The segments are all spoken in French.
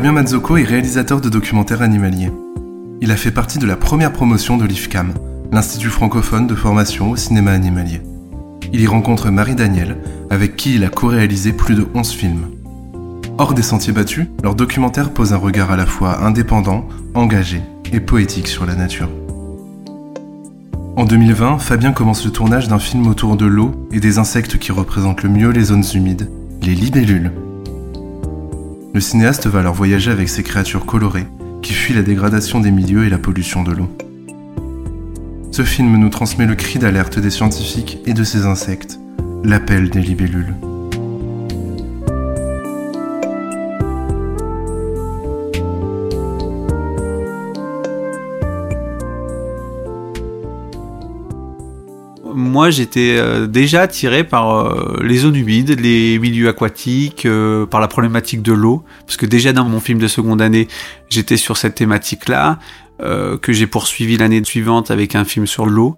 Fabien Mazzocco est réalisateur de documentaires animaliers. Il a fait partie de la première promotion de l'IFCAM, l'Institut francophone de formation au cinéma animalier. Il y rencontre Marie Daniel, avec qui il a co-réalisé plus de 11 films. Hors des sentiers battus, leur documentaire pose un regard à la fois indépendant, engagé et poétique sur la nature. En 2020, Fabien commence le tournage d'un film autour de l'eau et des insectes qui représentent le mieux les zones humides, les libellules. Le cinéaste va alors voyager avec ces créatures colorées qui fuient la dégradation des milieux et la pollution de l'eau. Ce film nous transmet le cri d'alerte des scientifiques et de ces insectes, l'appel des libellules. Moi j'étais euh, déjà attiré par euh, les zones humides, les milieux aquatiques, euh, par la problématique de l'eau, parce que déjà dans mon film de seconde année, j'étais sur cette thématique-là, que j'ai poursuivi l'année suivante avec un film sur l'eau.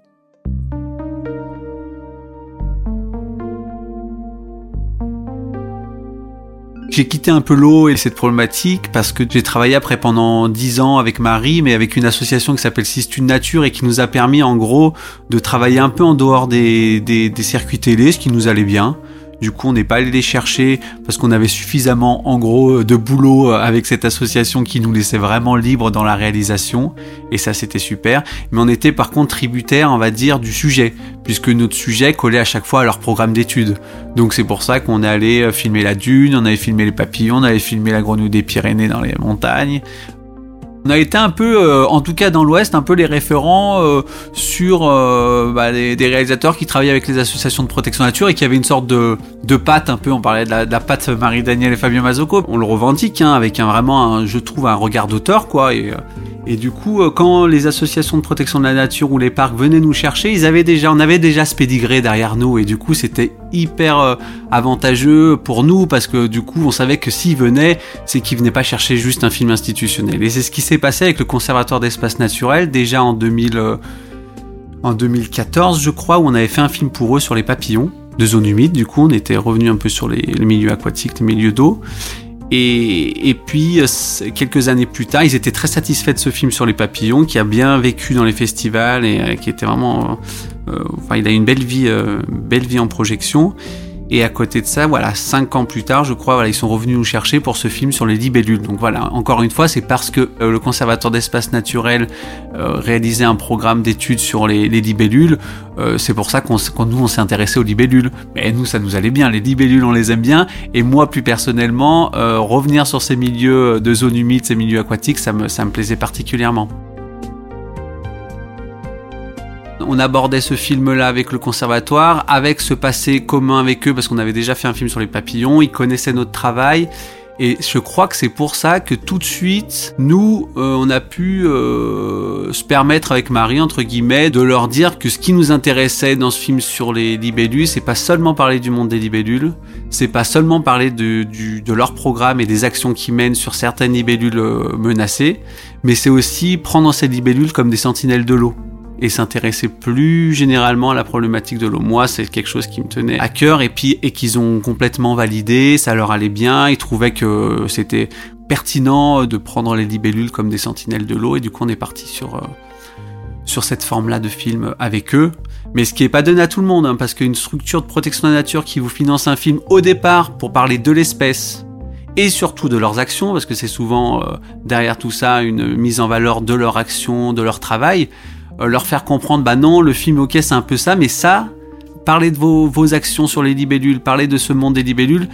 J'ai quitté un peu l'eau et cette problématique parce que j'ai travaillé après pendant dix ans avec Marie, mais avec une association qui s'appelle Sistude Nature et qui nous a permis en gros de travailler un peu en dehors des circuits télé, ce qui nous allait bien. Du coup, on n'est pas allé les chercher parce qu'on avait suffisamment, en gros, de boulot euh, avec cette association qui nous laissait vraiment libre dans la réalisation. Et ça, c'était super. Mais on était par contre tributaire, on va dire, du sujet, puisque notre sujet collait à chaque fois à leur programme d'études. Donc c'est pour ça qu'on est allé euh, filmer la dune, on avait filmé les papillons, on avait filmé la grenouille des Pyrénées dans les montagnes. On a été un peu, euh, en tout cas dans l'Ouest, un peu les référents euh, sur euh, bah, des réalisateurs qui travaillaient avec les associations de protection nature et qui avaient une sorte de, de patte un peu. On parlait de la, de patte Marie-Daniel et Fabien Mazocco. On le revendique hein, avec un, vraiment, un, je trouve, un regard d'auteur, quoi. Et, et du coup, euh, quand les associations de protection de la nature ou les parcs venaient nous chercher, ils avaient déjà, on avait déjà ce pédigré derrière nous, et du coup, c'était hyper euh, avantageux pour nous parce que du coup, on savait que s'ils venaient, c'est qu'ils venaient pas chercher juste un film institutionnel. Et c'est ce qui s'est passé avec le Conservatoire d'espace naturel déjà en 2000, euh, 2014, je crois, où on avait fait un film pour eux sur les papillons de zone humide. Du coup, on était revenu un peu sur les milieux aquatiques, les milieux d'eau. Et, puis, euh, quelques années plus tard, ils étaient très satisfaits de ce film sur les papillons, qui a bien vécu dans les festivals et euh, qui était vraiment... Euh, enfin, il a une belle vie, belle vie en projection. Et à côté de ça, voilà, cinq ans plus tard, je crois, ils sont revenus nous chercher pour ce film sur les libellules. Donc voilà, encore une fois, c'est parce que euh, le Conservatoire d'espace naturel euh, réalisait un programme d'études sur les, libellules. Euh, c'est pour ça qu'on, nous, on s'est intéressé aux libellules. Mais nous, ça nous allait bien. Les libellules, on les aime bien. Et moi, plus personnellement, revenir sur ces milieux de zones humides, ces milieux aquatiques, ça me plaisait particulièrement on abordait ce film-là avec le conservatoire, avec ce passé commun avec eux, parce qu'on avait déjà fait un film sur les papillons, ils connaissaient notre travail. Et je crois que c'est pour ça que tout de suite, nous, euh, on a pu euh, se permettre avec Marie, entre guillemets, de leur dire que ce qui nous intéressait dans ce film sur les libellules, c'est pas seulement parler du monde des libellules, c'est pas seulement parler de, de leur programme et des actions qu'ils mènent sur certaines libellules euh, menacées, mais c'est aussi prendre ces libellules comme des sentinelles de l'eau et s'intéresser plus généralement à la problématique de l'eau. Moi, c'est quelque chose qui me tenait à cœur et puis et qu'ils ont complètement validé, ça leur allait bien, ils trouvaient que c'était pertinent de prendre les libellules comme des sentinelles de l'eau et du coup on est parti sur euh, sur cette forme-là de film avec eux. Mais ce qui est pas donné à tout le monde, hein, parce qu'une structure de protection de la nature qui vous finance un film au départ pour parler de l'espèce et surtout de leurs actions, parce que c'est souvent euh, derrière tout ça une mise en valeur de leur action, de leur travail, leur faire comprendre, bah non, le film, ok, c'est un peu ça, mais ça, parler de vos, actions sur les libellules, parler de ce monde des libellules,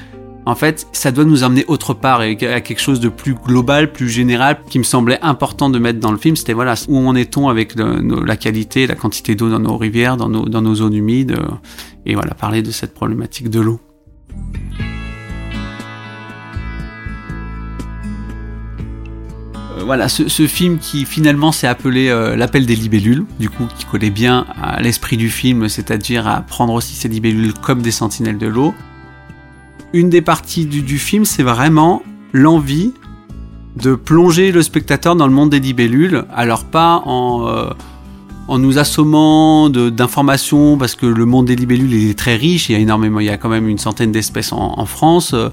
en fait, ça doit nous emmener autre part et à quelque chose de plus global, plus général, qui me semblait important de mettre dans le film. C'était voilà, où en est-on avec la qualité, la quantité d'eau dans nos rivières, dans nos, dans nos zones humides, euh, et voilà, parler de cette problématique de l'eau. Voilà, ce, film qui finalement s'est appelé euh, L'appel des libellules, du coup, qui collait bien à l'esprit du film, c'est-à-dire à prendre aussi ces libellules comme des sentinelles de l'eau une des parties du, film, c'est vraiment l'envie de plonger le spectateur dans le monde des libellules. Alors pas en, euh, en nous assommant d'informations, parce que le monde des libellules est très riche, il y a énormément, il y a quand même une centaine d'espèces en, France, euh,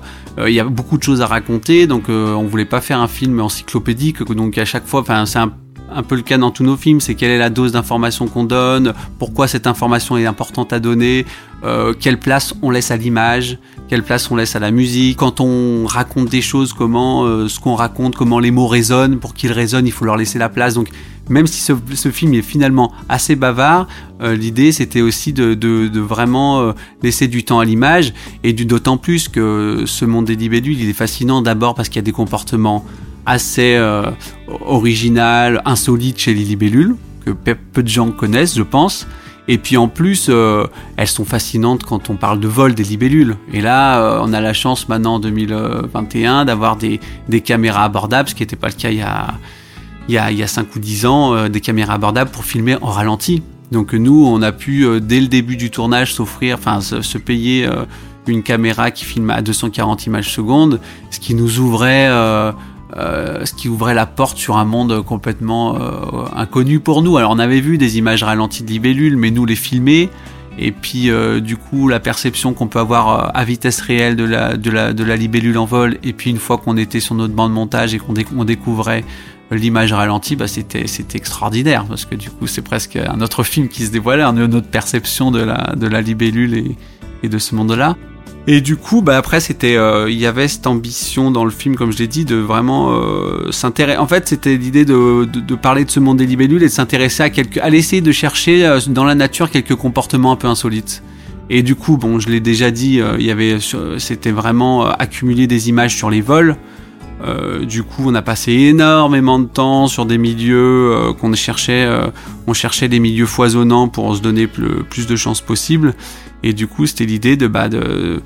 il y a beaucoup de choses à raconter, donc euh, on voulait pas faire un film encyclopédique, donc à chaque fois, enfin c'est un un peu le cas dans tous nos films, c'est quelle est la dose d'information qu'on donne, pourquoi cette information est importante à donner, euh, quelle place on laisse à l'image, quelle place on laisse à la musique. Quand on raconte des choses, comment euh, ce qu'on raconte, comment les mots résonnent, pour qu'ils résonnent, il faut leur laisser la place. Donc même si ce, film est finalement assez bavard, euh, l'idée c'était aussi de, vraiment laisser du temps à l'image et d'autant plus que ce monde des libellules il est fascinant d'abord parce qu'il y a des comportements assez original, insolite chez les libellules, que peu de gens connaissent, je pense. Et puis en plus, euh, elles sont fascinantes quand on parle de vol des libellules. Et là, euh, on a la chance maintenant en 2021 d'avoir des, des, caméras abordables, ce qui n'était pas le cas il y a, il y a, il y a 5 ou 10 ans, des caméras abordables pour filmer en ralenti. Donc nous, on a pu, dès le début du tournage, s'offrir, enfin se, se, payer une caméra qui filme à 240 images secondes, ce qui nous ouvrait euh, ce qui ouvrait la porte sur un monde complètement euh, inconnu pour nous. Alors on avait vu des images ralenties de libellules, mais nous les filmer, et puis euh, du coup la perception qu'on peut avoir à vitesse réelle de la, de, la, de la libellule en vol, et puis une fois qu'on était sur notre banc de montage et qu'on découvrait l'image ralentie, bah c'était c'était extraordinaire parce que du coup c'est presque un autre film qui se dévoilait, notre perception de la de la libellule et, et de ce monde-là. Et du coup, bah après, c'était, euh, il y avait cette ambition dans le film, comme je l'ai dit, de vraiment euh, s'intéresser. En fait, c'était l'idée de, de, parler de ce monde des libellules et de s'intéresser à quelques, à essayer de chercher euh, dans la nature quelques comportements un peu insolites. Et du coup, bon, je l'ai déjà dit, il y avait, c'était vraiment accumuler des images sur les vols. Du coup, on a passé énormément de temps sur des milieux qu'on cherchait, on cherchait des milieux foisonnants pour se donner le plus de chances possible. Et du coup, c'était l'idée de, bah, de,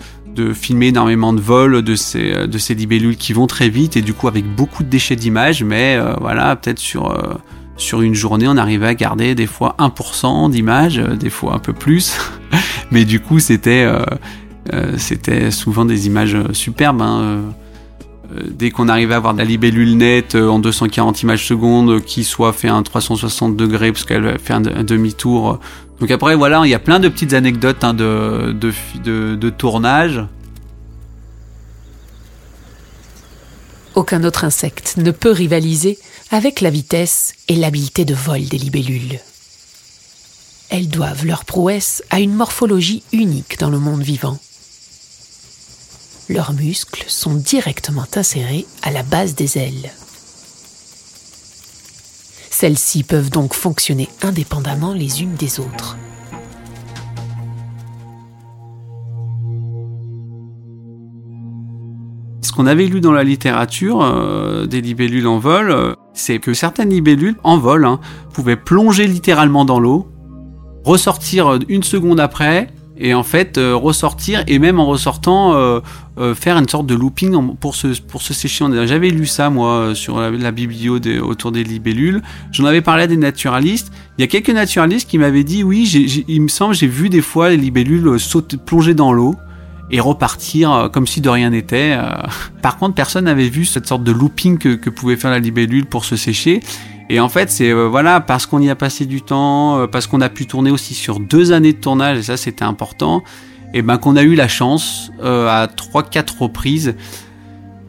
filmer énormément de vols de ces, libellules qui vont très vite et du coup avec beaucoup de déchets d'images, mais euh, voilà, peut-être sur, euh, une journée, on arrivait à garder des fois 1% d'images, euh, des fois un peu plus. mais du coup, c'était c'était souvent des images superbes. Hein, dès qu'on arrivait à avoir de la libellule nette en 240 images secondes qui soit fait un 360 degrés parce qu'elle fait un demi-tour donc après, voilà, il y a plein de petites anecdotes hein, de, de, de, tournage. Aucun autre insecte ne peut rivaliser avec la vitesse et l'habileté de vol des libellules. Elles doivent leur prouesse à une morphologie unique dans le monde vivant. Leurs muscles sont directement insérés à la base des ailes. Celles-ci peuvent donc fonctionner indépendamment les unes des autres. Ce qu'on avait lu dans la littérature euh, des libellules en vol, euh, c'est que certaines libellules en vol hein, pouvaient plonger littéralement dans l'eau, ressortir une seconde après et en fait euh, ressortir et même en ressortant euh, euh, faire une sorte de looping pour se, pour se sécher. J'avais lu ça moi sur la, biblio autour des libellules. J'en avais parlé à des naturalistes. Il y a quelques naturalistes qui m'avaient dit oui, il me semble j'ai vu des fois les libellules plonger dans l'eau et repartir comme si de rien n'était. Par contre, personne n'avait vu cette sorte de looping que pouvait faire la libellule pour se sécher. Et en fait, c'est euh, voilà parce qu'on y a passé du temps, euh, parce qu'on a pu tourner aussi sur deux années de tournage, et ça c'était important. Et ben qu'on a eu la chance euh, à trois quatre reprises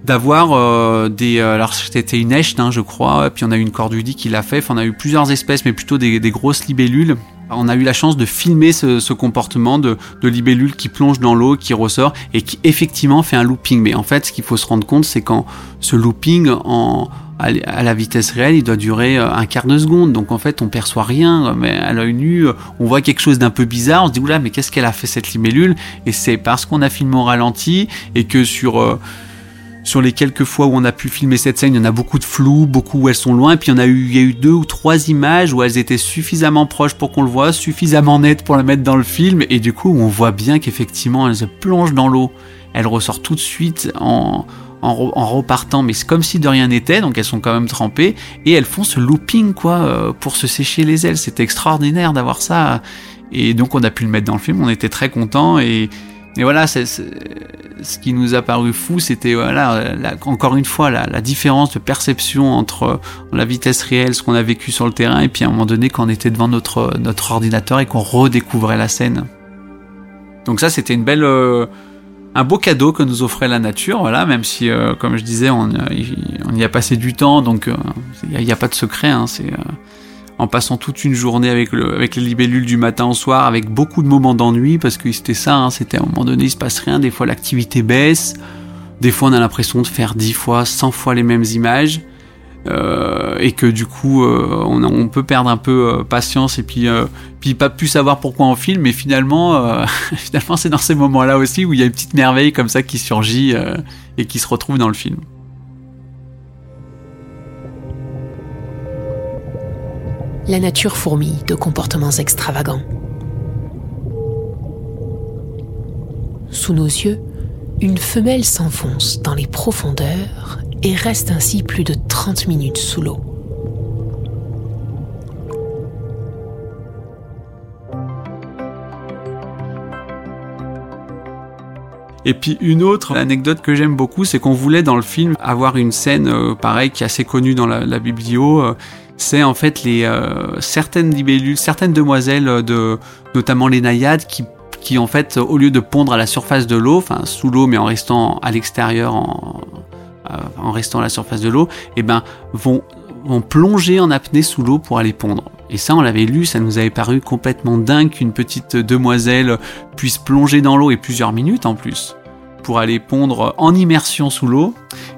d'avoir des alors c'était une echte hein, je crois puis on a eu une cordudie qui l'a fait on a eu plusieurs espèces mais plutôt des, grosses libellules On a eu la chance de filmer ce, comportement de, de, libellule qui plonge dans l'eau, qui ressort et qui effectivement fait un looping. Mais en fait, ce qu'il faut se rendre compte, c'est quand ce looping en, à la vitesse réelle, il doit durer euh, un quart de seconde. Donc en fait, on perçoit rien, mais à l'œil nu, euh, on voit quelque chose d'un peu bizarre. On se dit oula, mais qu'est-ce qu'elle a fait cette libellule? Et c'est parce qu'on a filmé au ralenti et que sur euh, les quelques fois où on a pu filmer cette scène, il y en a beaucoup de flou, beaucoup où elles sont loin, et puis il y en a eu, deux ou trois images où elles étaient suffisamment proches pour qu'on le voit, suffisamment nettes pour la mettre dans le film, et du coup on voit bien qu'effectivement elles se plongent dans l'eau, elles ressortent tout de suite en, en, repartant, mais c'est comme si de rien n'était, donc elles sont quand même trempées, et elles font ce looping quoi euh, pour se sécher les ailes. C'était extraordinaire d'avoir ça, et donc on a pu le mettre dans le film, on était très contents, et, et voilà, ce qui nous a paru fou, c'était voilà, encore une fois la, différence de perception entre la vitesse réelle, ce qu'on a vécu sur le terrain, et puis à un moment donné quand on était devant notre, notre ordinateur et qu'on redécouvrait la scène. Donc ça, c'était une belle... Euh, un beau cadeau que nous offrait la nature, voilà, même si, euh, comme je disais, on, on, y a passé du temps, donc il euh, n'y a, pas de secret, hein, c'est en passant toute une journée avec les libellules du matin au soir, avec beaucoup de moments d'ennui, parce que c'était ça, hein, c'était à un moment donné, il se passe rien, des fois l'activité baisse, des fois on a l'impression de faire 10 fois, 100 fois les mêmes images, euh, et que du coup euh, on, peut perdre un peu euh, patience et puis, puis pas plus savoir pourquoi on filme, mais finalement, finalement c'est dans ces moments-là aussi où il y a une petite merveille comme ça qui surgit et qui se retrouve dans le film. la nature fourmille de comportements extravagants. Sous nos yeux, une femelle s'enfonce dans les profondeurs et reste ainsi plus de 30 minutes sous l'eau. Et puis une autre anecdote que j'aime beaucoup, c'est qu'on voulait dans le film avoir une scène euh, pareille qui est assez connue dans la, la biblio, euh, c'est en fait les euh, certaines libellules, certaines demoiselles de notamment les naïades qui qui en fait au lieu de pondre à la surface de l'eau, enfin sous l'eau mais en restant à l'extérieur en, euh, en restant à la surface de l'eau, eh ben vont vont plonger en apnée sous l'eau pour aller pondre. Et ça, on l'avait lu, ça nous avait paru complètement dingue qu'une petite demoiselle puisse plonger dans l'eau et plusieurs minutes en plus pour aller pondre en immersion sous l'eau.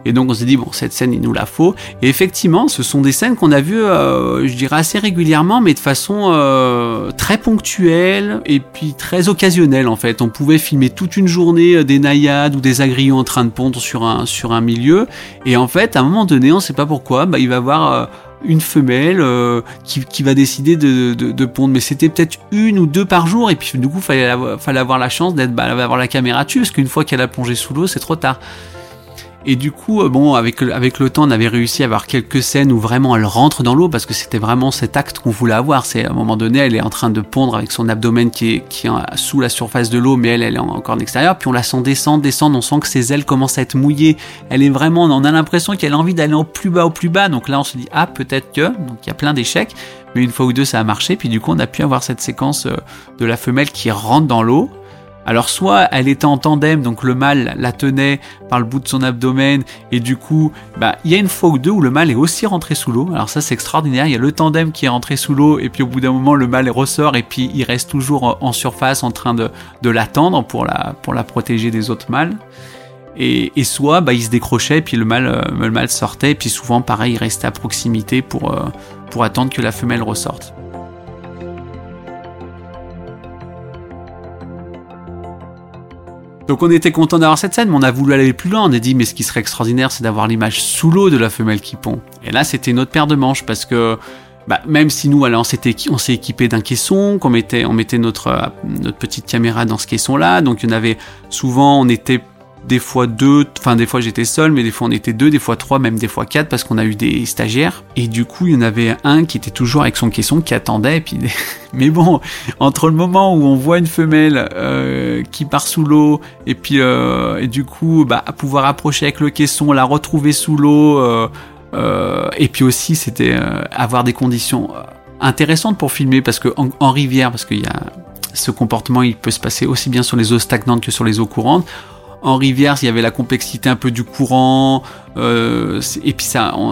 Et donc on s'est dit, bon, cette scène, il nous la faut. Et effectivement, ce sont des scènes qu'on a vues, euh, je dirais, assez régulièrement, mais de façon euh, très ponctuelle et puis très occasionnelle, en fait. On pouvait filmer toute une journée euh, des naïades ou des agrillons en train de pondre sur un, sur un milieu. Et en fait, à un moment donné, on ne sait pas pourquoi, bah, il va y avoir une femelle euh, qui, va décider de, de, pondre. Mais c'était peut-être une ou deux par jour. Et puis du coup, fallait fallait avoir la chance d'être, bah, la caméra dessus, parce qu'une fois qu'elle a plongé sous l'eau, c'est trop tard. Et du coup, euh, bon, avec, le temps, on avait réussi à avoir quelques scènes où vraiment elle rentre dans l'eau parce que c'était vraiment cet acte qu'on voulait avoir. C'est à un moment donné, elle est en train de pondre avec son abdomen qui est, qui est sous la surface de l'eau, mais elle, elle est encore en extérieur. Puis on la sent descendre, descendre, on sent que ses ailes commencent à être mouillées. Elle est vraiment, on a l'impression qu'elle a envie d'aller au plus bas, au plus bas. Donc là, on se dit, ah, peut-être que. Donc il y a plein d'échecs. Mais une fois ou deux, ça a marché. Puis du coup, on a pu avoir cette séquence euh, de la femelle qui rentre dans l'eau alors soit elle était en tandem, donc le mâle la tenait par le bout de son abdomen, et du coup, bah, il y a une fois ou deux où le mâle est aussi rentré sous l'eau. Alors ça c'est extraordinaire, il y a le tandem qui est rentré sous l'eau, et puis au bout d'un moment le mâle ressort, et puis il reste toujours en surface en train de, l'attendre pour la, protéger des autres mâles. Et, soit bah, il se décrochait, et puis le mâle, euh, le mâle sortait, et puis souvent pareil, il restait à proximité pour, euh, pour attendre que la femelle ressorte. Donc on était content d'avoir cette scène, mais on a voulu aller plus loin. On a dit, mais ce qui serait extraordinaire, c'est d'avoir l'image sous l'eau de la femelle qui pond. Et là, c'était une autre paire de manches parce que bah, même si nous, alors, on s'est équipé d'un caisson, qu'on mettait, on mettait notre, euh, notre petite caméra dans ce caisson-là, donc il y en avait souvent, on était des fois deux, enfin des fois j'étais seul, mais des fois on était deux, des fois trois, même des fois quatre, parce qu'on a eu des stagiaires. Et du coup, il y en avait un qui était toujours avec son caisson, qui attendait. Puis, mais bon, entre le moment où on voit une femelle euh, qui part sous l'eau, et puis euh, et du coup, bah, pouvoir approcher avec le caisson, la retrouver sous l'eau, euh, et puis aussi c'était avoir des conditions intéressantes pour filmer, parce que en rivière, parce qu'il y a ce comportement, il peut se passer aussi bien sur les eaux stagnantes que sur les eaux courantes en rivière, il y avait la complexité un peu du courant, euh, et puis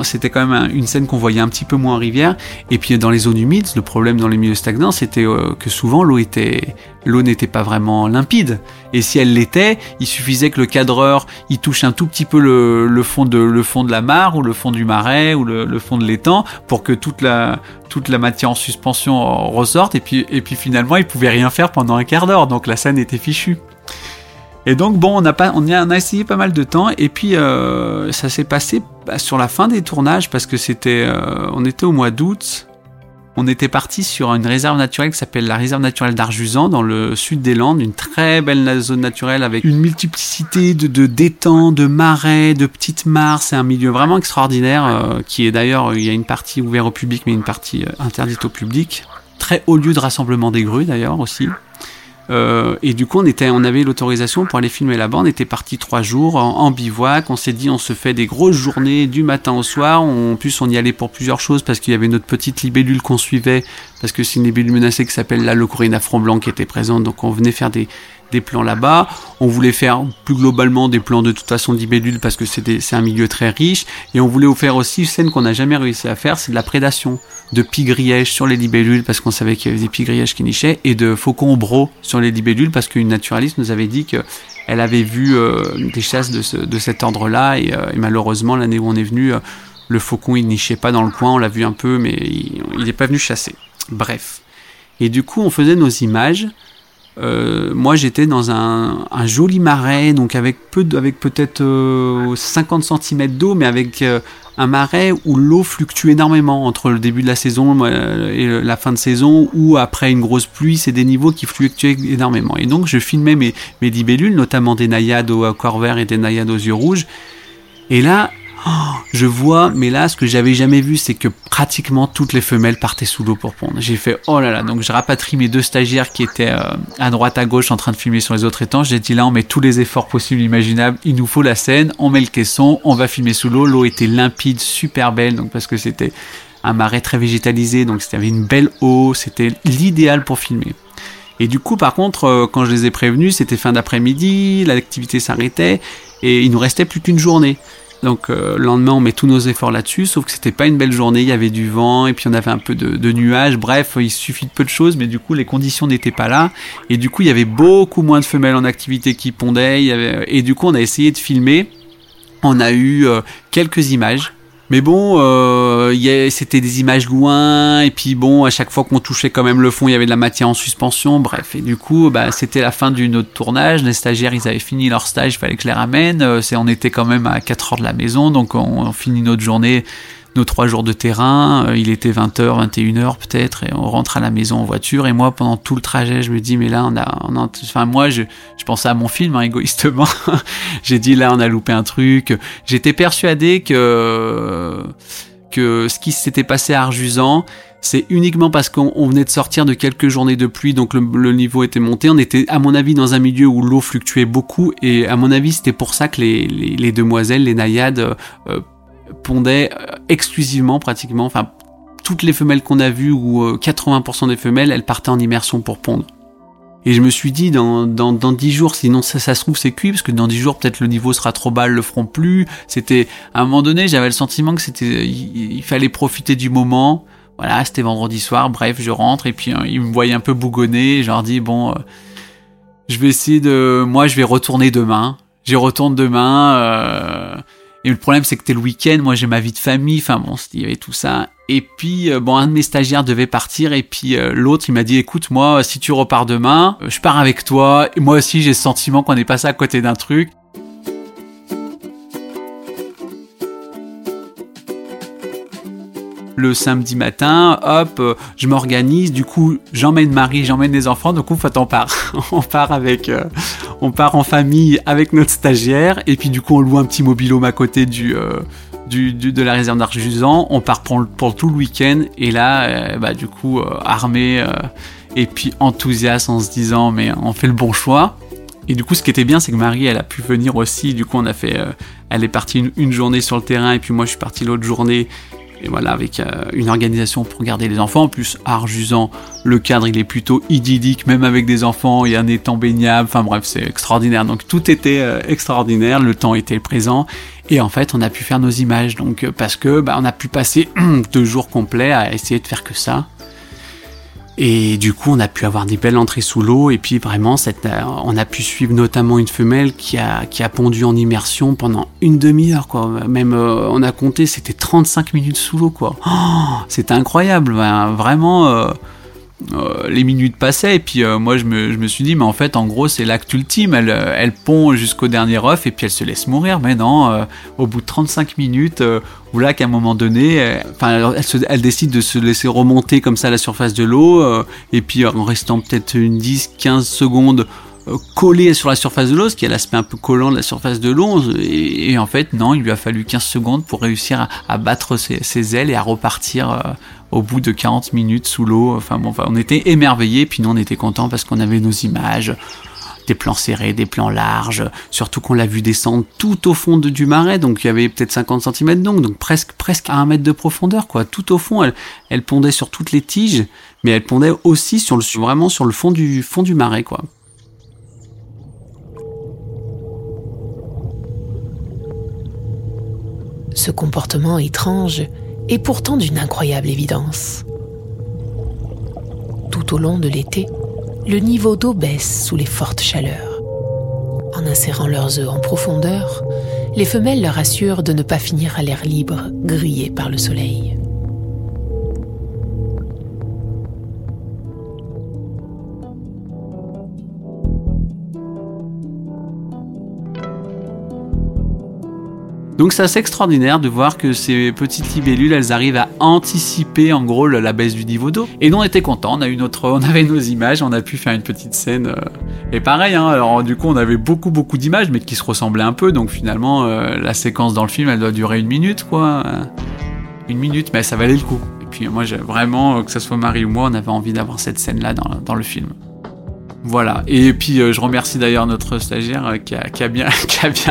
c'était quand même une scène qu'on voyait un petit peu moins en rivière. Et puis dans les zones humides, le problème dans les milieux stagnants, c'était euh, que souvent l'eau était, l'eau n'était pas vraiment limpide. Et si elle l'était, il suffisait que le cadreur, il touche un tout petit peu le, fond de la mare ou le fond du marais ou le, fond de l'étang pour que toute la matière en suspension ressorte. Et puis et puis finalement, il pouvait rien faire pendant un quart d'heure. Donc la scène était fichue. Et donc bon, on a, pas, on a, essayé pas mal de temps et puis euh, ça s'est passé bah, sur la fin des tournages parce que c'était, euh, on était au mois d'août. On était parti sur une réserve naturelle qui s'appelle la réserve naturelle d'Arjusan dans le sud des Landes, une très belle zone naturelle avec une multiplicité de, de d'étangs, de marais, de petites mares. C'est un milieu vraiment extraordinaire euh, qui est d'ailleurs, il y a une partie ouverte au public mais une partie interdite au public. Très haut lieu de rassemblement des grues d'ailleurs aussi. Euh, et du coup, on, était, on avait l'autorisation pour aller filmer là-bas. On était parti trois jours en, bivouac. On s'est dit, on se fait des grosses journées du matin au soir. en plus, on y allait pour plusieurs choses parce qu'il y avait notre petite libellule qu'on suivait parce que c'est une libellule menacée qui s'appelle la Locorina front blanc qui était présente. Donc, on venait faire des, des plans là-bas. On voulait faire plus globalement des plans de toute façon d'ibellule parce que c'est un milieu très riche. Et on voulait faire aussi une scène qu'on n'a jamais réussi à faire, c'est de la prédation de pigrièges sur les libellules parce qu'on savait qu'il y avait des pigrièges qui nichaient et de faucons bro sur les libellules parce qu'une naturaliste nous avait dit qu'elle avait vu euh, des chasses de, cet ordre-là et, euh, malheureusement l'année où on est venu, euh, le faucon il nichait pas dans le coin, on l'a vu un peu mais il n'est pas venu chasser. Bref. Et du coup on faisait nos images euh, moi, j'étais dans un, joli marais, donc avec peu, avec peut-être 50 euh, cm d'eau, mais avec euh, un marais où l'eau fluctue énormément entre le début de la saison et la fin de saison, ou après une grosse pluie, c'est des niveaux qui fluctuent énormément. Et donc, je filmais mes, mes libellules, notamment des naïades au corps vert et des naïades aux yeux rouges. Et là, Oh, je vois, mais là, ce que j'avais jamais vu, c'est que pratiquement toutes les femelles partaient sous l'eau pour pondre. J'ai fait, oh là là, donc je rapatrie mes deux stagiaires qui étaient euh, à droite, à gauche en train de filmer sur les autres étangs. J'ai dit là, on met tous les efforts possibles, imaginables. Il nous faut la scène, on met le caisson, on va filmer sous l'eau. L'eau était limpide, super belle, donc parce que c'était un marais très végétalisé, donc c'était une belle eau, c'était l'idéal pour filmer. Et du coup, par contre, euh, quand je les ai prévenus, c'était fin d'après-midi, l'activité s'arrêtait et il nous restait plus qu'une journée. Donc euh, le lendemain, on met tous nos efforts là-dessus, sauf que c'était pas une belle journée, il y avait du vent et puis on avait un peu de, nuages. Bref, il suffit de peu de choses, mais du coup les conditions n'étaient pas là et du coup il y avait beaucoup moins de femelles en activité qui pondaient. et du coup on a essayé de filmer. On a eu euh, quelques images mais bon, euh, c'était des images loin, et puis bon, à chaque fois qu'on touchait quand même le fond, il y avait de la matière en suspension, bref. Et du coup, bah, c'était la fin d'une autre tournage. Les stagiaires, ils avaient fini leur stage, il fallait que je les ramène. Euh, on était quand même à 4 heures de la maison, donc on, on finit notre journée nos trois jours de terrain, euh, il était 20h, 21h peut-être, et on rentre à la maison en voiture, et moi pendant tout le trajet, je me dis, mais là on a, enfin moi je, je pensais à mon film hein, égoïstement, j'ai dit là on a loupé un truc, j'étais persuadé que, que ce qui s'était passé à Arjusan, c'est uniquement parce qu'on venait de sortir de quelques journées de pluie, donc le, niveau était monté. On était, à mon avis, dans un milieu où l'eau fluctuait beaucoup, et à mon avis, c'était pour ça que les, les, demoiselles, les naïades, euh, pondaient euh, exclusivement pratiquement, enfin toutes les femelles qu'on a vues ou 80% euh, des femelles, elles partaient en immersion pour pondre. Et je me suis dit, dans, dans, dans 10 jours, sinon ça, ça se trouve c'est cuit, parce que dans 10 jours, peut-être le niveau sera trop bas, elles le feront plus. C'était, à un moment donné, j'avais le sentiment que c'était, il, fallait profiter du moment. Voilà, c'était vendredi soir, bref, je rentre, et puis hein, ils me voyaient un peu bougonner, je leur dis, bon, euh, je vais essayer de, moi je vais retourner demain. J'y retourne demain, euh, et le problème, c'est que t'es le week-end, moi j'ai ma vie de famille, enfin bon, il y avait tout ça. Et puis, euh, bon, un de mes stagiaires devait partir, et puis euh, l'autre, il m'a dit, écoute, moi, si tu repars demain, euh, je pars avec toi. Moi aussi, j'ai ce sentiment qu'on est passé à côté d'un truc. le samedi matin, hop, euh, je m'organise, du coup, j'emmène Marie, j'emmène les enfants, donc fait on part. on part avec, euh, on part en famille avec notre stagiaire, et puis du coup, on loue un petit mobilhome à côté euh, de la réserve d'Arjusan, on part pour, tout le week-end, et là, bah, du coup, armé, et puis enthousiaste en se disant, mais on fait le bon choix. Et du coup, ce qui était bien, c'est que Marie, elle a pu venir aussi. Du coup, on a fait, elle est partie une, une, journée sur le terrain, et puis moi, je suis parti l'autre journée Et voilà, avec euh, une organisation pour garder les enfants. En plus, Arjusan, le cadre, il est plutôt idyllique, même avec des enfants, il y a un étang baignable. Enfin bref, c'est extraordinaire. Donc tout était euh, extraordinaire, le temps était présent. Et en fait, on a pu faire nos images. Donc, euh, parce que bah, on a pu passer deux jours complets à essayer de faire que ça. Et du coup, on a pu avoir des belles entrées sous l'eau. Et puis vraiment, euh, on a pu suivre notamment une femelle qui a, pondu en immersion pendant une demi-heure. Quoi. Même, euh, on a compté, c'était 35 minutes sous l'eau. quoi. Oh, c'était incroyable. vraiment, euh, euh, les minutes passaient. Et puis euh, moi, je me, je me, suis dit, mais en fait, en gros, c'est l'acte ultime. Elle, euh, elle pond jusqu'au dernier œuf et puis elle se laisse mourir. Mais non, au bout de 35 minutes, ou là qu'à un moment donné, elle, elle, elle, décide de se laisser remonter comme ça à la surface de l'eau, et puis en restant peut-être une 10-15 secondes collée sur la surface de l'eau, ce qui a l'aspect un peu collant de la surface de l'eau, et, en fait non, il lui a fallu 15 secondes pour réussir à, battre ses, ailes et à repartir au bout de 40 minutes sous l'eau. Enfin bon, enfin, on était émerveillés, puis nous on était contents parce qu'on avait nos images des plans serrés, des plans larges, surtout qu'on l'a vu descendre tout au fond du marais, donc il y avait peut-être 50 cm donc, donc presque, presque à un mètre de profondeur, quoi. Tout au fond, elle, elle pondait sur toutes les tiges, mais elle pondait aussi sur le, vraiment sur le fond du, fond du marais, quoi. Ce comportement étrange est pourtant d'une incroyable évidence. Tout au long de l'été, le niveau d'eau baisse sous les fortes chaleurs. En insérant leurs œufs en profondeur, les femelles leur assurent de ne pas finir à l'air libre, grillées par le soleil. Donc c'est assez extraordinaire de voir que ces petites libellules, elles arrivent à anticiper en gros la baisse du niveau d'eau. Et nous on était contents, on a eu notre, avait nos images, on a pu faire une petite scène. Euh, et pareil, hein, alors du coup on avait beaucoup beaucoup d'images, mais qui se ressemblaient un peu. Donc finalement euh, la séquence dans le film, elle doit durer une minute, quoi. Une minute, mais ça valait le coup. Et puis moi, vraiment, euh, que ce soit Marie ou moi, on avait envie d'avoir cette scène-là dans, dans le film. Voilà. Et puis euh, je remercie d'ailleurs notre stagiaire euh, qui, a, bien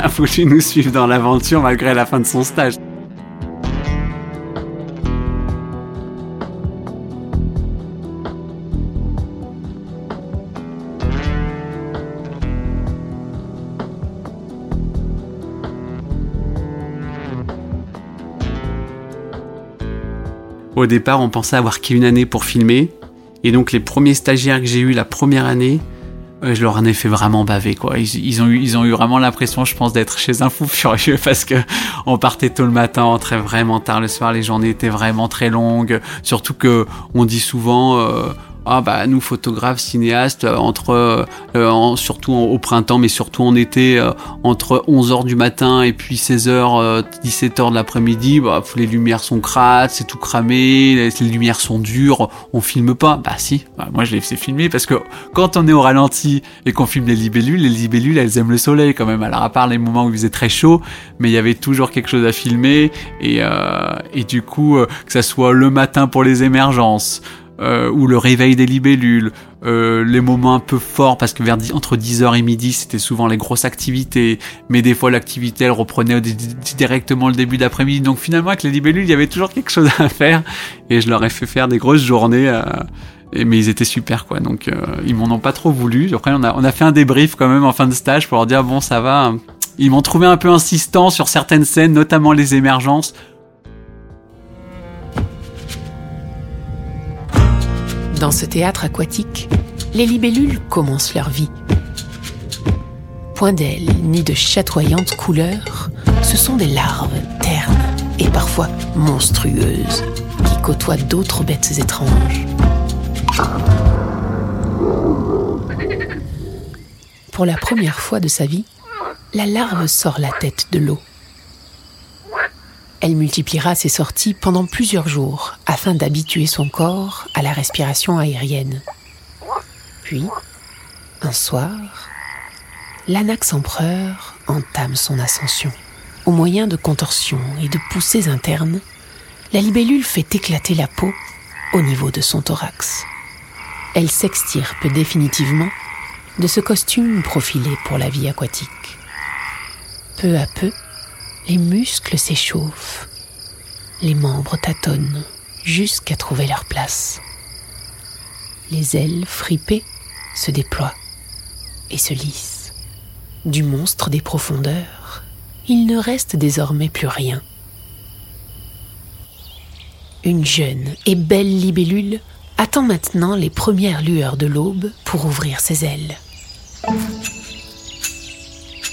voulu nous suivre dans l'aventure malgré la fin de son stage. Au départ, on pensait avoir qu'une année pour filmer, et donc les premiers stagiaires que j'ai eu la première année, euh, je leur en ai fait vraiment baver quoi. Ils, ils ont eu ils ont eu vraiment l'impression, je pense, d'être chez un fou furieux parce que on partait tôt le matin, on rentrait vraiment tard le soir, les journées étaient vraiment très longues. Surtout que on dit souvent. Euh, ah bah nous photographes, cinéastes, euh, entre euh, en, surtout au printemps, mais surtout en été, euh, entre 11h du matin et puis 16h, 17h de l'après-midi, bah, les lumières sont crades, c'est tout cramé, les, lumières sont dures, on filme pas. Bah si, bah, moi je les fais filmer parce que quand on est au ralenti et qu'on filme les libellules, les libellules elles aiment le soleil quand même. Alors à part les moments où il faisait très chaud, mais il y avait toujours quelque chose à filmer et, et du coup que ça soit le matin pour les émergences, euh, ou le réveil des libellules, euh, les moments un peu forts, parce que vers entre 10h et midi, c'était souvent les grosses activités, mais des fois l'activité, elle reprenait directement le début d'après-midi. Donc finalement, avec les libellules, il y avait toujours quelque chose à faire, et je leur ai fait faire des grosses journées. Euh, et, mais ils étaient super quoi, donc euh, ils m'en ont pas trop voulu. Après on a, on a fait un débrief quand même en fin de stage pour leur dire bon ça va. Ils m'ont trouvé un peu insistant sur certaines scènes, notamment les émergences. Dans ce théâtre aquatique, les libellules commencent leur vie. Point d'ailes ni de chatoyantes couleurs, ce sont des larves ternes et parfois monstrueuses qui côtoient d'autres bêtes étranges. Pour la première fois de sa vie, la larve sort la tête de l'eau. Elle multipliera ses sorties pendant plusieurs jours afin d'habituer son corps à la respiration aérienne. Puis, un soir, l'anax empereur entame son ascension. Au moyen de contorsions et de poussées internes, la libellule fait éclater la peau au niveau de son thorax. Elle s'extirpe définitivement de ce costume profilé pour la vie aquatique. Peu à peu, les muscles s'échauffent. les membres tâtonnent jusqu'à trouver leur place. Les ailes fripées se déploient et se lissent. Du monstre des profondeurs, il ne reste désormais plus rien. Une jeune et belle libellule attend maintenant les premières lueurs de l'aube pour ouvrir ses ailes.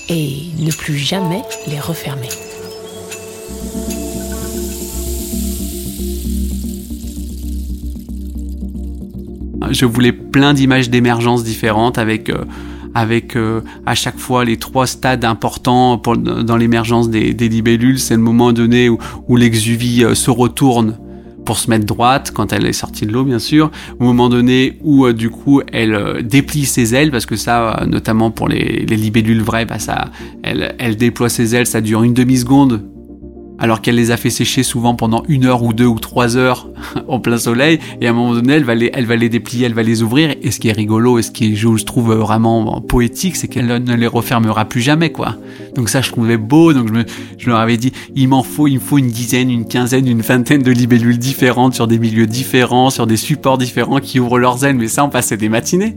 Et ne plus jamais les refermer. Je voulais plein d'images d'émergence différentes avec euh, avec euh, à chaque fois les trois stades importants pour, dans l'émergence des, des, libellules. C'est le moment donné où, où l'exuvie euh, se retourne pour se mettre droite quand elle est sortie de l'eau bien sûr au moment donné où du coup elle déplie ses ailes parce que ça notamment pour les, les libellules vraies bah ça elle, elle déploie ses ailes ça dure une demi seconde alors qu'elle les a fait sécher souvent pendant une heure ou deux ou trois heures en plein soleil, et à un moment donné, elle va les, elle va les déplier, elle va les ouvrir, et ce qui est rigolo, et ce qui est, je trouve vraiment poétique, c'est qu'elle ne les refermera plus jamais, quoi. Donc ça, je trouvais beau, donc je, me, je leur avais dit, il m'en faut, il me faut une dizaine, une quinzaine, une vingtaine de libellules différentes, sur des milieux différents, sur des supports différents, qui ouvrent leurs ailes, mais ça, on passait des matinées.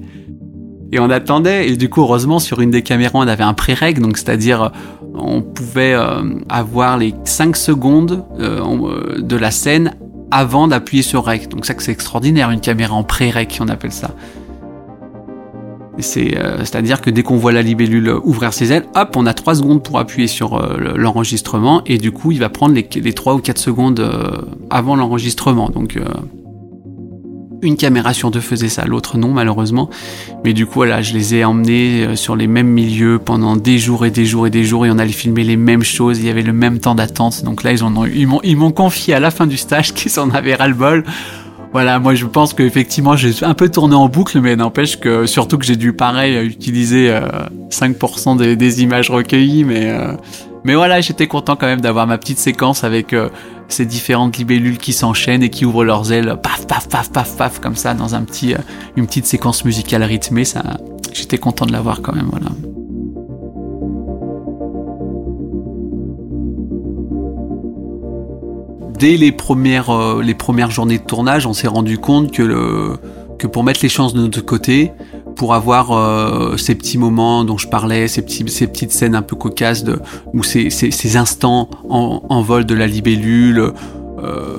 Et on attendait, et du coup, heureusement, sur une des caméras, on avait un pré-reg, donc c'est-à-dire, on pouvait euh, avoir les 5 secondes euh, euh, de la scène avant d'appuyer sur rec. Donc ça, c'est extraordinaire, une caméra en pré-rec, on appelle ça. C'est-à-dire que dès qu'on voit la libellule ouvrir ses ailes, hop, on a 3 secondes pour appuyer sur l'enregistrement, et du coup, il va prendre les, les 3 ou 4 secondes avant l'enregistrement. Une caméra sur deux faisait ça, l'autre non malheureusement. Mais du coup voilà, je les ai emmenés euh, sur les mêmes milieux pendant des jours et des jours et des jours et on allait filmer les mêmes choses, il y avait le même temps d'attente. Donc là ils ils m'ont confié à la fin du stage qu'ils en avaient ras le bol. Voilà, moi je pense qu'effectivement j'ai un peu tourné en boucle, mais n'empêche que surtout que j'ai dû pareil utiliser 5% euh, des, images recueillies, mais euh, mais voilà, j'étais content quand même d'avoir ma petite séquence avec ces différentes libellules qui s'enchaînent et qui ouvrent leurs ailes, paf, paf, paf, paf, paf, comme ça, dans un petit, euh, une petite séquence musicale rythmée. J'étais content de l'avoir quand même, voilà. Dès les premières, euh, les premières journées de tournage, on s'est rendu compte que, que pour mettre les chances de notre côté, pour avoir euh, ces petits moments dont je parlais, ces, petites scènes un peu cocasses, ou ces, instants en, vol de la libellule, euh,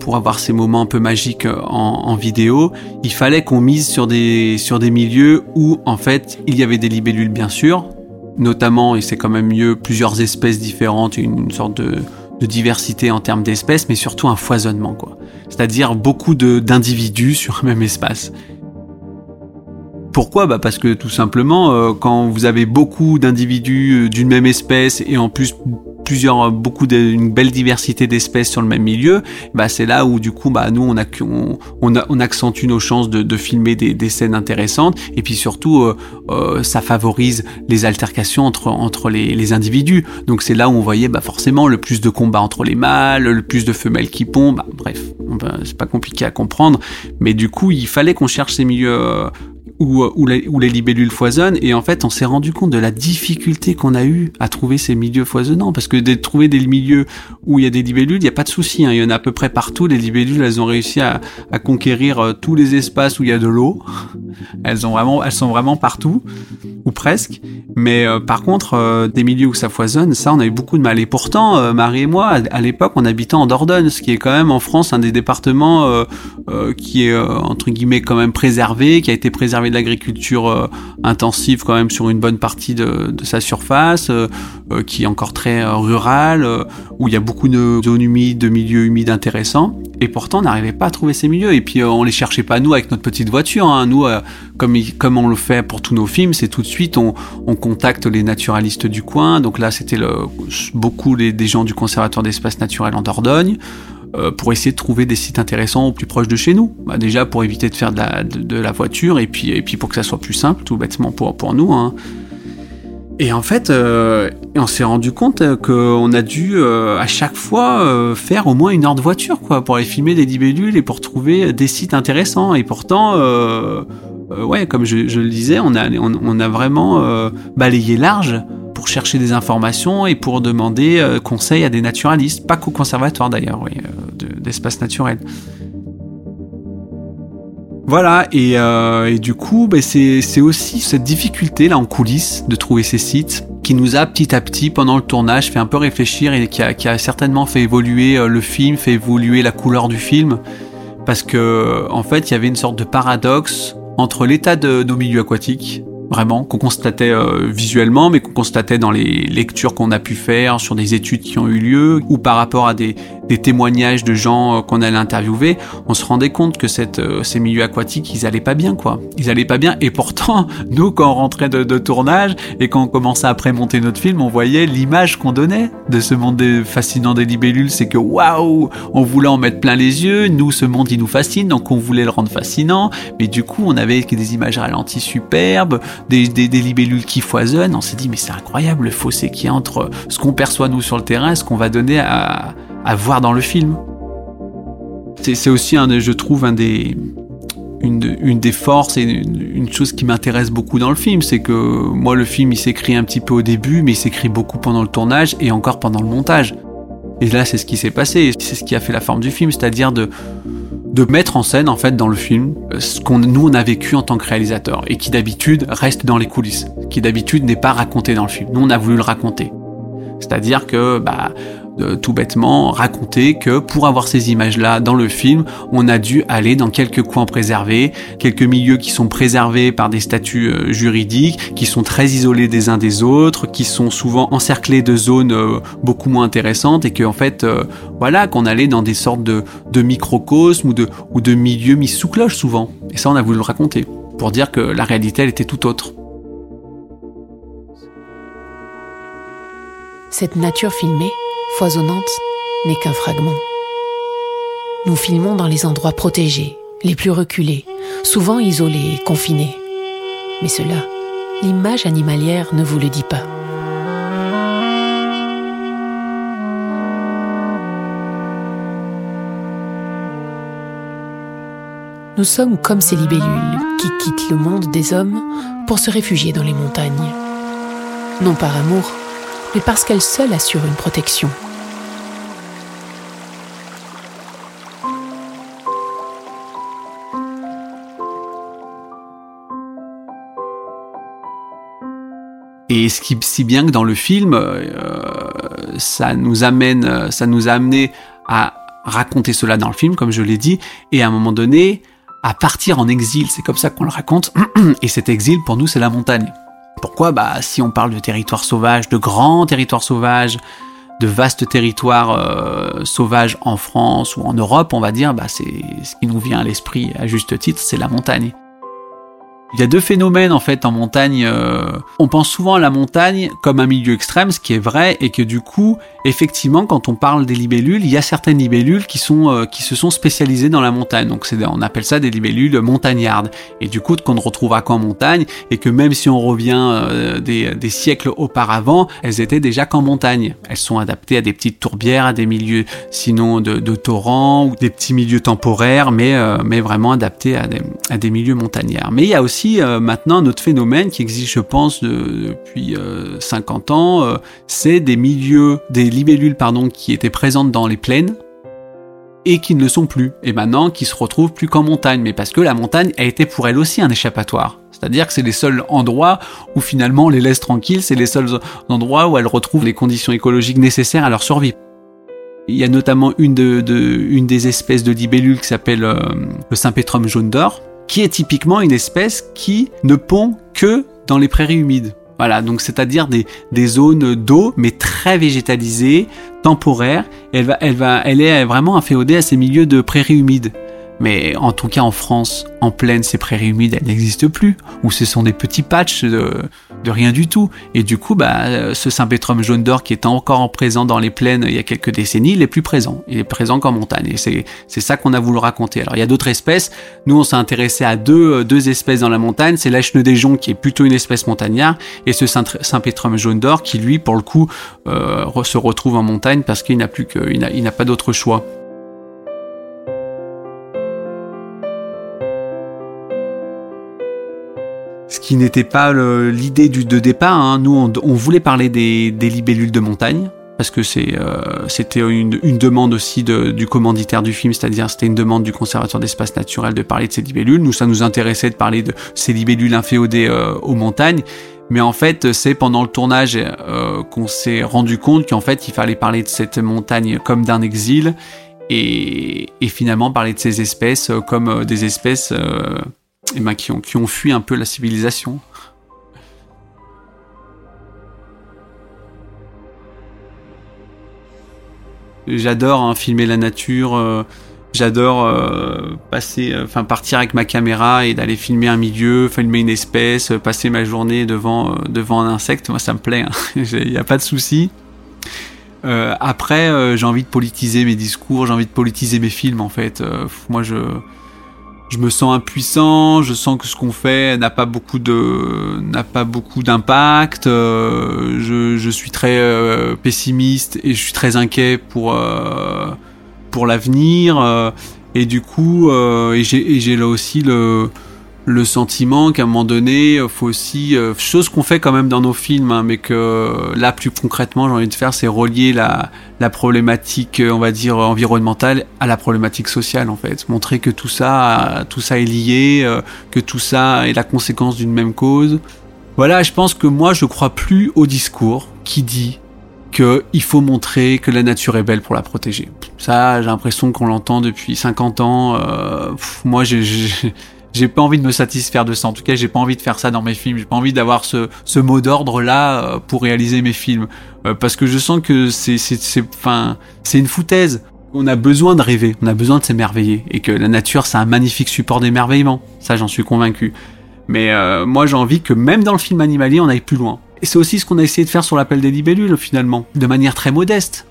pour avoir ces moments un peu magiques en, vidéo, il fallait qu'on mise sur des, sur des milieux où en fait il y avait des libellules bien sûr, notamment, et c'est quand même mieux, plusieurs espèces différentes, une, une sorte de, de diversité en termes d'espèces, mais surtout un foisonnement, quoi. C'est-à-dire beaucoup d'individus sur un même espace. Pourquoi? Bah Parce que tout simplement, euh, quand vous avez beaucoup d'individus euh, d'une même espèce et en plus plusieurs, beaucoup d'une belle diversité d'espèces sur le même milieu, bah c'est là où du coup, bah nous on, accentue nos chances de, filmer des, scènes intéressantes et puis surtout euh, euh, ça favorise les altercations entre entre les, les individus. Donc c'est là où on voyait bah forcément le plus de combats entre les mâles, le plus de femelles qui pondent. Bah, bref, c'est pas compliqué à comprendre, mais du coup il fallait qu'on cherche ces milieux où, où, les, libellules foisonnent. Et en fait on s'est rendu compte de la difficulté qu'on a eu à trouver ces milieux foisonnants. Parce que de trouver des milieux où il y a des libellules il n'y a pas de souci hein. il y en a à peu près partout. Les libellules elles ont réussi à, conquérir euh, tous les espaces où il y a de l'eau. Elles elles sont vraiment partout ou presque. Mais euh, par contre euh, des milieux où ça foisonne ça on a eu beaucoup de mal. Et pourtant euh, Marie et moi à, l'époque on habitait en Dordogne ce qui est quand même en France un des départements euh, qui est entre guillemets quand même préservé qui a été préservé de l'agriculture euh, intensive quand même sur une bonne partie de, sa surface, euh, euh, qui est encore très rurale, où il y a beaucoup de zones humides, de milieux humides intéressants. Et pourtant, on n'arrivait pas à trouver ces milieux. Et puis, on les cherchait pas nous avec notre petite voiture. Hein. Nous, comme, comme on le fait pour tous nos films, c'est tout de suite, on, on, contacte les naturalistes du coin. Donc là, c'était beaucoup les, des gens du Conservatoire d'espace naturel en Dordogne. Euh, pour essayer de trouver des sites intéressants au plus proche de chez nous. Bah, déjà pour éviter de faire de la, voiture et puis, pour que ça soit plus simple, tout bêtement pour, nous. Hein. Et en fait, euh, on s'est rendu compte qu'on a dû euh, à chaque fois faire au moins une heure de voiture pour aller filmer des libellules et pour trouver des sites intéressants. Et pourtant, ouais, comme je, le disais, on a, vraiment balayé large pour chercher des informations et pour demander euh, conseil à des naturalistes, pas qu'au conservatoire d'ailleurs, oui, d'espace naturel. Voilà, et, du coup, bah, c'est aussi cette difficulté là en coulisses de trouver ces sites qui nous a petit à petit pendant le tournage fait un peu réfléchir et qui a, qui a certainement fait évoluer le film, fait évoluer la couleur du film, parce que en fait il y avait une sorte de paradoxe entre l'état de nos milieux aquatiques vraiment, qu'on constatait euh, visuellement, mais qu'on constatait dans les lectures qu'on a pu faire sur des études qui ont eu lieu, ou par rapport à des, des témoignages de gens euh, qu'on allait interviewer, on se rendait compte que euh, ces milieux aquatiques, ils allaient pas bien, quoi. Ils allaient pas bien, et pourtant, nous, quand on rentrait de, tournage, et quand on commençait à monter notre film, on voyait l'image qu'on donnait de ce monde fascinant des libellules, c'est que waouh, on voulait en mettre plein les yeux, nous, ce monde, il nous fascine, donc on voulait le rendre fascinant, mais du coup, on avait des images ralenties superbes, des, libellules qui foisonnent. On s'est dit, mais c'est incroyable le fossé qui entre ce qu'on perçoit nous sur le terrain ce qu'on va donner à, voir dans le film. C'est aussi, un, je trouve, un des, une, des forces et une, chose qui m'intéresse beaucoup dans le film, c'est que moi, le film, il s'écrit un petit peu au début, mais il s'écrit beaucoup pendant le tournage et encore pendant le montage. Et là, c'est ce qui s'est passé. C'est ce qui a fait la forme du film, c'est-à-dire de, de mettre en scène en fait dans le film euh, ce qu'on nous on a vécu en tant que réalisateur et qui d'habitude reste dans les coulisses, qui d'habitude n'est pas raconté dans le film. Nous on a voulu le raconter. C'est-à-dire que bah tout bêtement raconter que pour avoir ces images-là dans le film, on a dû aller dans quelques coins préservés, quelques milieux qui sont préservés par des statuts euh, juridiques, qui sont très isolés des uns des autres, qui sont souvent encerclés de zones euh, beaucoup moins intéressantes et que en fait, euh, voilà, qu'on allait dans des sortes de, microcosmes ou de, ou de milieux mis sous cloche souvent. Et ça, on a voulu le raconter pour dire que la réalité, elle était tout autre. Cette nature filmée foisonnante n'est qu'un fragment. Nous filmons dans les endroits protégés, les plus reculés, souvent isolés et confinés. Mais cela, l'image animalière ne vous le dit pas. Nous sommes comme ces libellules qui quittent le monde des hommes pour se réfugier dans les montagnes. Non par amour, mais parce qu'elle seule assure une protection. Et ce qui, si bien que dans le film, euh, ça nous amène, ça nous a amené à raconter cela dans le film, comme je l'ai dit, et à un moment donné, à partir en exil. C'est comme ça qu'on le raconte. Et cet exil, pour nous, c'est la montagne. Pourquoi Bah, si on parle de territoires sauvages, de grands territoires sauvages, de vastes territoires euh, sauvages en France ou en Europe, on va dire, bah, c'est ce qui nous vient à l'esprit à juste titre, c'est la montagne. Il y a deux phénomènes en fait en montagne. Euh, on pense souvent à la montagne comme un milieu extrême, ce qui est vrai, et que du coup, effectivement, quand on parle des libellules, il y a certaines libellules qui sont euh, qui se sont spécialisées dans la montagne. Donc on appelle ça des libellules montagnardes. Et du coup, qu'on ne retrouvera qu'en montagne, et que même si on revient euh, des, des, siècles auparavant, elles étaient déjà qu'en montagne. Elles sont adaptées à des petites tourbières, à des milieux sinon de, de torrents ou des petits milieux temporaires, mais mais vraiment adaptés à des, à des milieux montagnards. Mais il y a aussi euh, maintenant un autre phénomène qui existe, je pense, depuis 50 euh, ans, euh, c'est des milieux, des libellules pardon, qui étaient présentes dans les plaines et qui ne le sont plus, et maintenant qui se retrouvent plus qu'en montagne, mais parce que la montagne a été pour elle aussi un échappatoire. C'est-à-dire que c'est les seuls endroits où finalement on les laisse tranquilles, c'est les seuls endroits où elles retrouvent les conditions écologiques nécessaires à leur survie. Il y a notamment une, de, une des espèces de libellules qui s'appelle le Sympétrum jaune d'or, qui est typiquement une espèce qui ne pond que dans les prairies humides. Voilà, donc c'est-à-dire des, des zones d'eau, mais très végétalisées, temporaires. Elle, va, elle, va, elle est vraiment inféodée à ces milieux de prairies humides. Mais en tout cas en France, en pleine, ces prairies humides, elles n'existent plus. Ou ce sont des petits patchs de, rien du tout. Et du coup, bah, ce Saint-Pétrum jaune d'or qui est encore présent dans les plaines il y a quelques décennies, il est plus présent. Il est présent qu'en montagne. Et c'est, ça qu'on a voulu raconter. Alors il y a d'autres espèces. Nous, on s'est intéressé à deux, deux espèces dans la montagne. C'est l'Acheneux-des-Joncs qui est plutôt une espèce montagnard. Et ce Saint-Pétrum jaune d'or qui, lui, pour le coup, euh, se retrouve en montagne parce qu'il n'a plus que, il n'a pas d'autre choix. Qui n'était pas l'idée de départ. Hein. Nous, on, voulait parler des, libellules de montagne parce que euh, c'était une, demande aussi du commanditaire du film, c'est-à-dire c'était une demande du conservateur d'espace naturel de parler de ces libellules. Nous, ça nous intéressait de parler de ces libellules inféodées euh, aux montagnes. Mais en fait, c'est pendant le tournage euh, qu'on s'est rendu compte qu'en fait, il fallait parler de cette montagne comme d'un exil et, finalement parler de ces espèces comme des espèces eh ben, qui, ont, qui ont fui un peu la civilisation. J'adore hein, filmer la nature. Euh, j'adore euh, passer, euh, partir avec ma caméra et d'aller filmer un milieu, filmer une espèce, passer ma journée devant devant un insecte. Moi, ça me plaît. Il n'y a pas de souci. après, j'ai envie de politiser mes discours, j'ai envie de politiser mes films. En fait, moi, je je me sens impuissant, je sens que ce qu'on fait n'a pas beaucoup de n'a pas beaucoup d'impact. Euh, je, suis très euh, pessimiste et je suis très inquiet pour euh, pour l'avenir. et du coup, et j'ai là aussi le le sentiment qu'à un moment donné, il faut aussi, euh, chose qu'on fait quand même dans nos films, hein, mais que là plus concrètement j'ai envie de faire, c'est relier la, la problématique, euh, on va dire environnementale, à la problématique sociale en fait, montrer que tout ça, tout ça est lié, euh, que tout ça est la conséquence d'une même cause. Voilà, je pense que moi je crois plus au discours qui dit qu'il faut montrer que la nature est belle pour la protéger. Ça, j'ai l'impression qu'on l'entend depuis 50 ans. Euh, moi, j'ai j'ai pas envie de me satisfaire de ça. En tout cas, j'ai pas envie de faire ça dans mes films. J'ai pas envie d'avoir ce, ce mot d'ordre là euh, pour réaliser mes films, euh, parce que je sens que c'est c'est c'est une foutaise. On a besoin de rêver, on a besoin de s'émerveiller, et que la nature c'est un magnifique support d'émerveillement. Ça, j'en suis convaincu. Mais euh, moi, j'ai envie que même dans le film animalier, on aille plus loin. Et c'est aussi ce qu'on a essayé de faire sur l'appel des libellules, finalement, de manière très modeste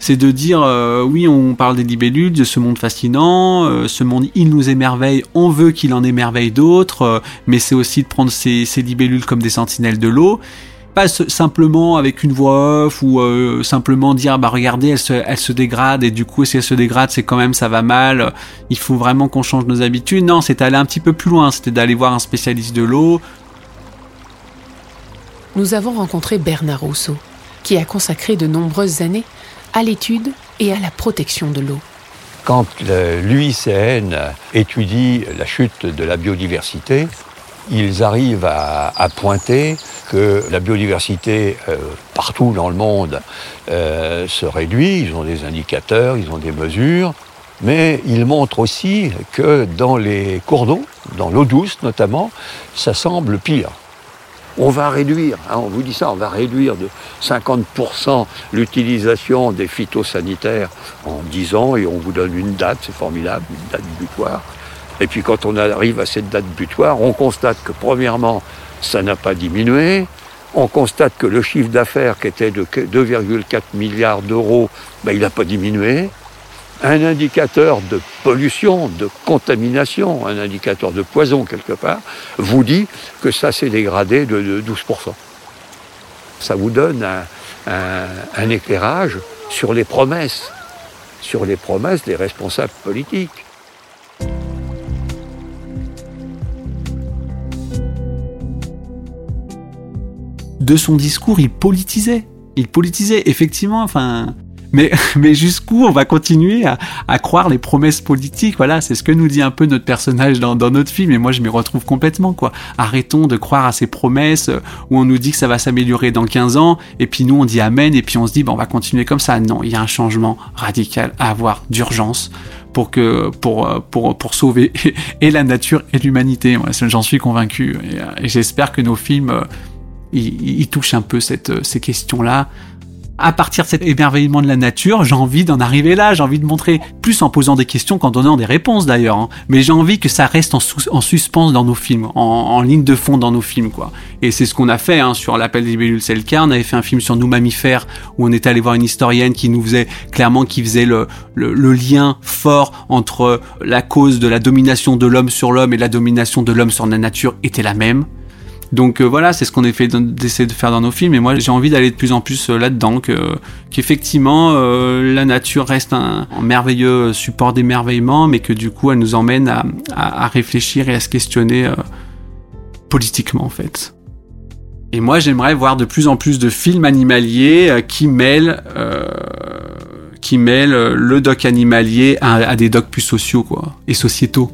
c'est de dire euh, oui, on parle des libellules, de ce monde fascinant, euh, ce monde il nous émerveille, on veut qu'il en émerveille d'autres, euh, mais c'est aussi de prendre ces, libellules comme des sentinelles de l'eau, pas simplement avec une voix off ou simplement dire bah regardez elle se, elle dégrade et du coup si elle se dégrade c'est quand même ça va mal, il faut vraiment qu'on change nos habitudes. Non, c'est aller un petit peu plus loin, c'était d'aller voir un spécialiste de l'eau. Nous avons rencontré Bernard Rousseau, qui a consacré de nombreuses années à l'étude et à la protection de l'eau. Quand l'UICN étudie la chute de la biodiversité, ils arrivent à, pointer que la biodiversité euh, partout dans le monde euh, se réduit. Ils ont des indicateurs, ils ont des mesures, mais ils montrent aussi que dans les cours d'eau, dans l'eau douce notamment, ça semble pire on va réduire, hein, on vous dit ça, on va réduire de 50% l'utilisation des phytosanitaires en 10 ans et on vous donne une date, c'est formidable, une date butoir. Et puis quand on arrive à cette date butoir, on constate que premièrement, ça n'a pas diminué, on constate que le chiffre d'affaires qui était de 2,4 milliards d'euros, ben, il n'a pas diminué un indicateur de pollution, de contamination, un indicateur de poison quelque part, vous dit que ça s'est dégradé de, 12%. Ça vous donne un, éclairage sur les promesses, sur les promesses des responsables politiques. De son discours, il politisait. Il politisait, effectivement, enfin, mais, jusqu'où on va continuer à, croire les promesses politiques? Voilà, c'est ce que nous dit un peu notre personnage dans, notre film, et moi je m'y retrouve complètement, quoi. Arrêtons de croire à ces promesses euh, où on nous dit que ça va s'améliorer dans 15 ans, et puis nous on dit Amen, et puis on se dit, bon, on va continuer comme ça. Non, il y a un changement radical à avoir d'urgence pour que pour euh, pour pour sauver et la nature et l'humanité. J'en suis convaincu, et, euh, et j'espère que nos films ils touchent un peu cette, ces questions-là à partir de cet émerveillement de la nature, j'ai envie d'en arriver là, j'ai envie de montrer, plus en posant des questions qu'en donnant des réponses d'ailleurs, hein. mais j'ai envie que ça reste en, en suspens dans nos films, en, ligne de fond dans nos films, quoi. Et c'est ce qu'on a fait hein, sur l'appel des libellules Selka, on avait fait un film sur nous mammifères, où on était allé voir une historienne qui nous faisait, clairement, qui faisait le lien fort entre la cause de la domination de l'homme sur l'homme et la domination de l'homme sur la nature était la même. Donc euh, voilà, c'est ce qu'on essaie de faire dans nos films. Et moi, j'ai envie d'aller de plus en plus euh, là-dedans, qu'effectivement euh, la nature reste un, merveilleux support d'émerveillement, mais que du coup, elle nous emmène à, réfléchir et à se questionner politiquement en fait. Et moi, j'aimerais voir de plus en plus de films animaliers qui mêlent, qui le doc animalier à, des docs plus sociaux, et sociétaux.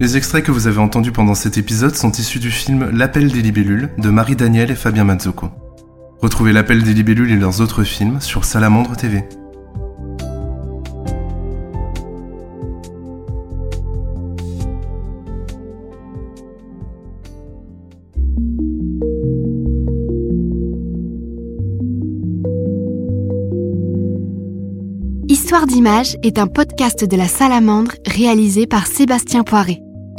Les extraits que vous avez entendus pendant cet épisode sont issus du film L'appel des libellules de Marie Daniel et Fabien Mazzocco. Retrouvez l'appel des libellules et leurs autres films sur Salamandre TV. Histoire d'image est un podcast de la Salamandre réalisé par Sébastien Poiré.